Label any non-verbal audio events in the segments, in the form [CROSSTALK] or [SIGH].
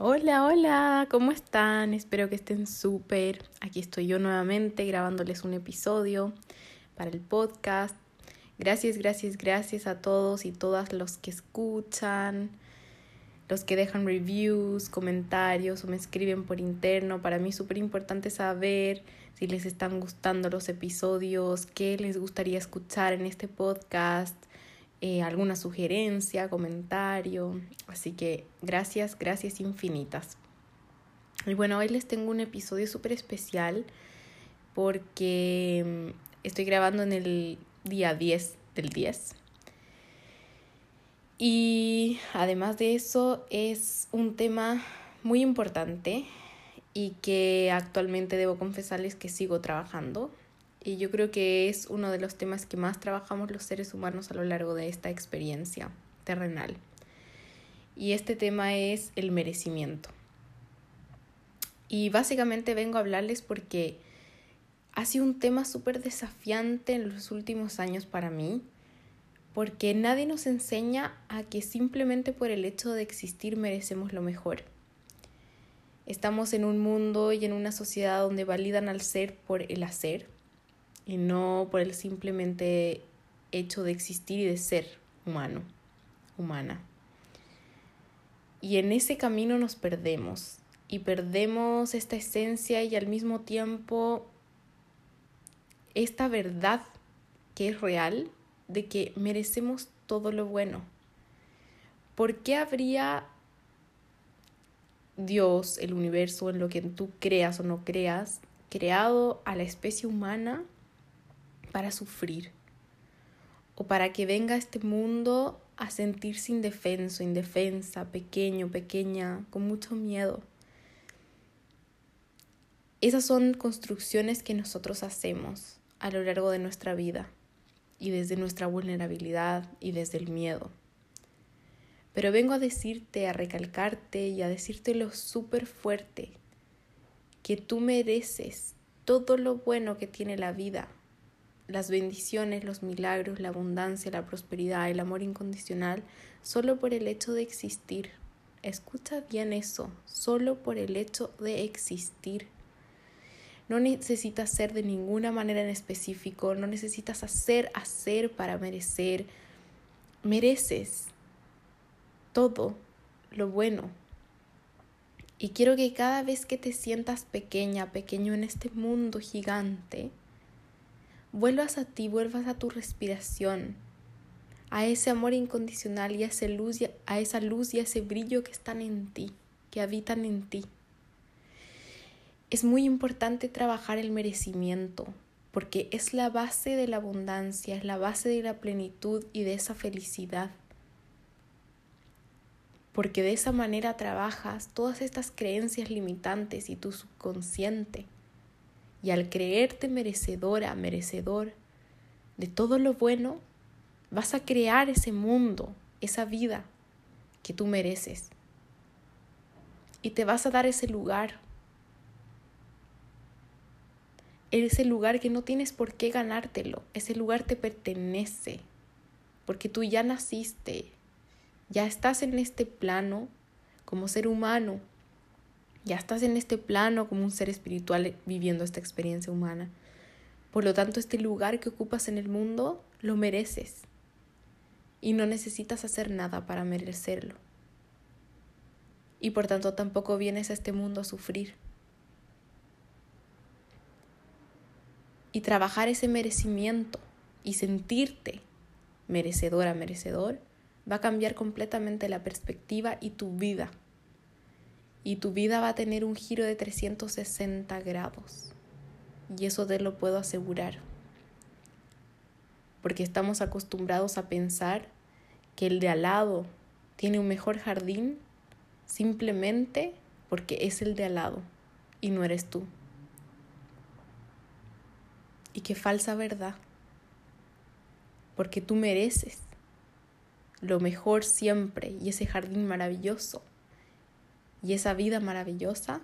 Hola, hola, ¿cómo están? Espero que estén súper. Aquí estoy yo nuevamente grabándoles un episodio para el podcast. Gracias, gracias, gracias a todos y todas los que escuchan, los que dejan reviews, comentarios o me escriben por interno. Para mí es súper importante saber si les están gustando los episodios, qué les gustaría escuchar en este podcast eh, alguna sugerencia, comentario. Así que gracias, gracias infinitas. Y bueno, hoy les tengo un episodio súper especial porque mm, estoy grabando en el día 10 del 10. Y además de eso es un tema muy importante y que actualmente debo confesarles que sigo trabajando y yo creo que es uno de los temas que más trabajamos los seres humanos a lo largo de esta experiencia terrenal. Y este tema es el merecimiento. Y básicamente vengo a hablarles porque ha sido un tema súper desafiante en los últimos años para mí, porque nadie nos enseña a que simplemente por el hecho de existir merecemos lo mejor. Estamos en un mundo y en una sociedad donde validan al ser por el hacer, y no por el simplemente hecho de existir y de ser humano, humana. Y en ese camino nos perdemos y perdemos esta esencia y al mismo tiempo esta verdad que es real de que merecemos todo lo bueno. ¿Por qué habría Dios, el universo, en lo que tú creas o no creas, creado a la especie humana para sufrir o para que venga a este mundo a sentirse indefenso, indefensa, pequeño, pequeña, con mucho miedo. Esas son construcciones que nosotros hacemos a lo largo de nuestra vida y desde nuestra vulnerabilidad y desde el miedo. Pero vengo a decirte, a recalcarte y a decirte lo súper fuerte, que tú mereces todo lo bueno que tiene la vida las bendiciones, los milagros, la abundancia, la prosperidad, el amor incondicional, solo por el hecho de existir. Escucha bien eso, solo por el hecho de existir. No necesitas ser de ninguna manera en específico, no necesitas hacer, hacer para merecer. Mereces todo lo bueno. Y quiero que cada vez que te sientas pequeña, pequeño en este mundo gigante, vuelvas a ti, vuelvas a tu respiración, a ese amor incondicional y a, esa luz, a esa luz y a ese brillo que están en ti, que habitan en ti. Es muy importante trabajar el merecimiento, porque es la base de la abundancia, es la base de la plenitud y de esa felicidad. Porque de esa manera trabajas todas estas creencias limitantes y tu subconsciente y al creerte merecedora, merecedor de todo lo bueno, vas a crear ese mundo, esa vida que tú mereces. Y te vas a dar ese lugar. Ese lugar que no tienes por qué ganártelo. Ese lugar te pertenece. Porque tú ya naciste. Ya estás en este plano como ser humano ya estás en este plano como un ser espiritual viviendo esta experiencia humana. Por lo tanto, este lugar que ocupas en el mundo lo mereces y no necesitas hacer nada para merecerlo. Y por tanto tampoco vienes a este mundo a sufrir. Y trabajar ese merecimiento y sentirte merecedora, merecedor, va a cambiar completamente la perspectiva y tu vida y tu vida va a tener un giro de 360 grados. Y eso te lo puedo asegurar. Porque estamos acostumbrados a pensar que el de al lado tiene un mejor jardín simplemente porque es el de al lado y no eres tú. Y qué falsa verdad, porque tú mereces lo mejor siempre y ese jardín maravilloso y esa vida maravillosa,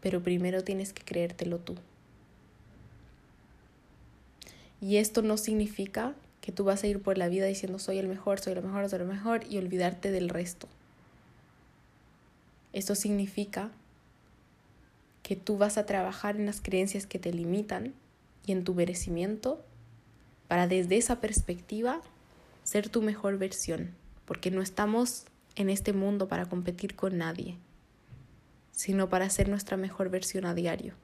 pero primero tienes que creértelo tú. Y esto no significa que tú vas a ir por la vida diciendo soy el mejor, soy lo mejor, soy lo mejor y olvidarte del resto. Esto significa que tú vas a trabajar en las creencias que te limitan y en tu merecimiento para desde esa perspectiva ser tu mejor versión, porque no estamos en este mundo para competir con nadie, sino para ser nuestra mejor versión a diario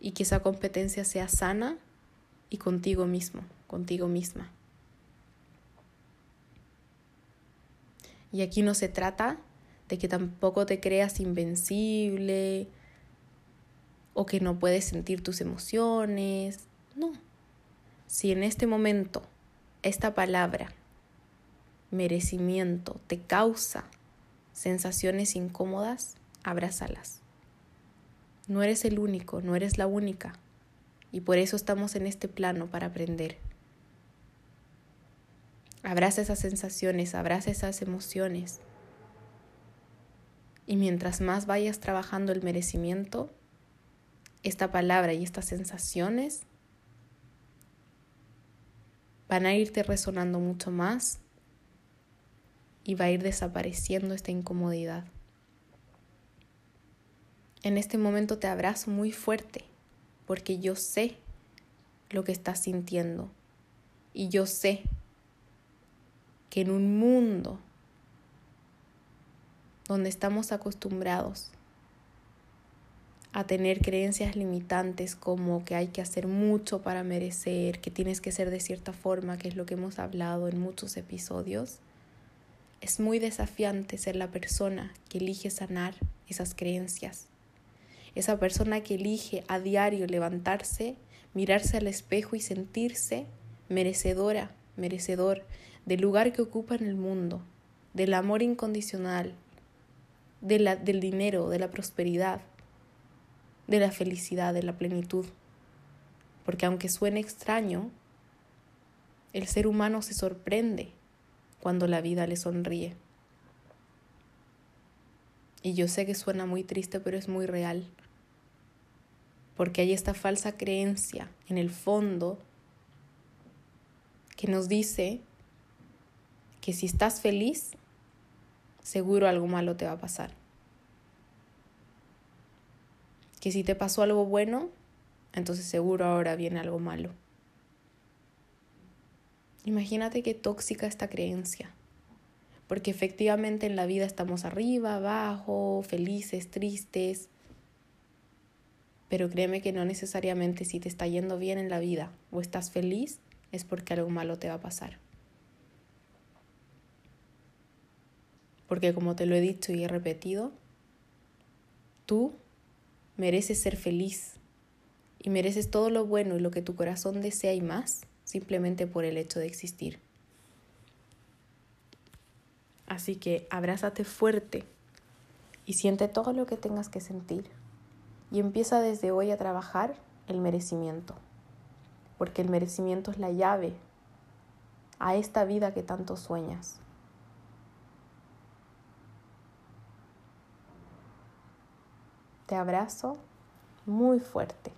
y que esa competencia sea sana y contigo mismo, contigo misma. Y aquí no se trata de que tampoco te creas invencible o que no puedes sentir tus emociones. No. Si en este momento esta palabra, merecimiento, te causa sensaciones incómodas, abrázalas. No eres el único, no eres la única. Y por eso estamos en este plano para aprender. Abraza esas sensaciones, abraza esas emociones. Y mientras más vayas trabajando el merecimiento, esta palabra y estas sensaciones van a irte resonando mucho más y va a ir desapareciendo esta incomodidad. En este momento te abrazo muy fuerte porque yo sé lo que estás sintiendo y yo sé que en un mundo donde estamos acostumbrados a tener creencias limitantes como que hay que hacer mucho para merecer, que tienes que ser de cierta forma, que es lo que hemos hablado en muchos episodios, es muy desafiante ser la persona que elige sanar esas creencias esa persona que elige a diario levantarse, mirarse al espejo y sentirse merecedora, merecedor del lugar que ocupa en el mundo, del amor incondicional, del dinero, de la prosperidad, de la felicidad, de la plenitud. Porque aunque suene extraño, el ser humano se sorprende cuando la vida le sonríe. Y yo sé que suena muy triste, pero es muy real porque hay esta falsa creencia en el fondo que nos dice que si estás feliz, seguro algo malo te va a pasar. Que si te pasó algo bueno, entonces seguro ahora viene algo malo. Imagínate qué tóxica esta creencia, porque efectivamente en la vida estamos arriba, abajo, felices, tristes, pero créeme que no necesariamente si te está yendo bien en la vida o estás feliz es porque algo malo te va a pasar. Porque como te lo he dicho y he repetido, tú mereces ser feliz y mereces todo lo bueno y lo que tu corazón desea y más simplemente por el hecho de existir. Así que abrázate fuerte y siente todo lo que tengas que sentir y empieza desde hoy a trabajar el merecimiento, porque el merecimiento es la llave a esta vida que tanto sueñas. Te abrazo muy fuerte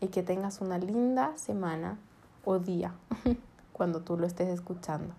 y que tengas una linda semana o día [LAUGHS] cuando tú lo estés escuchando.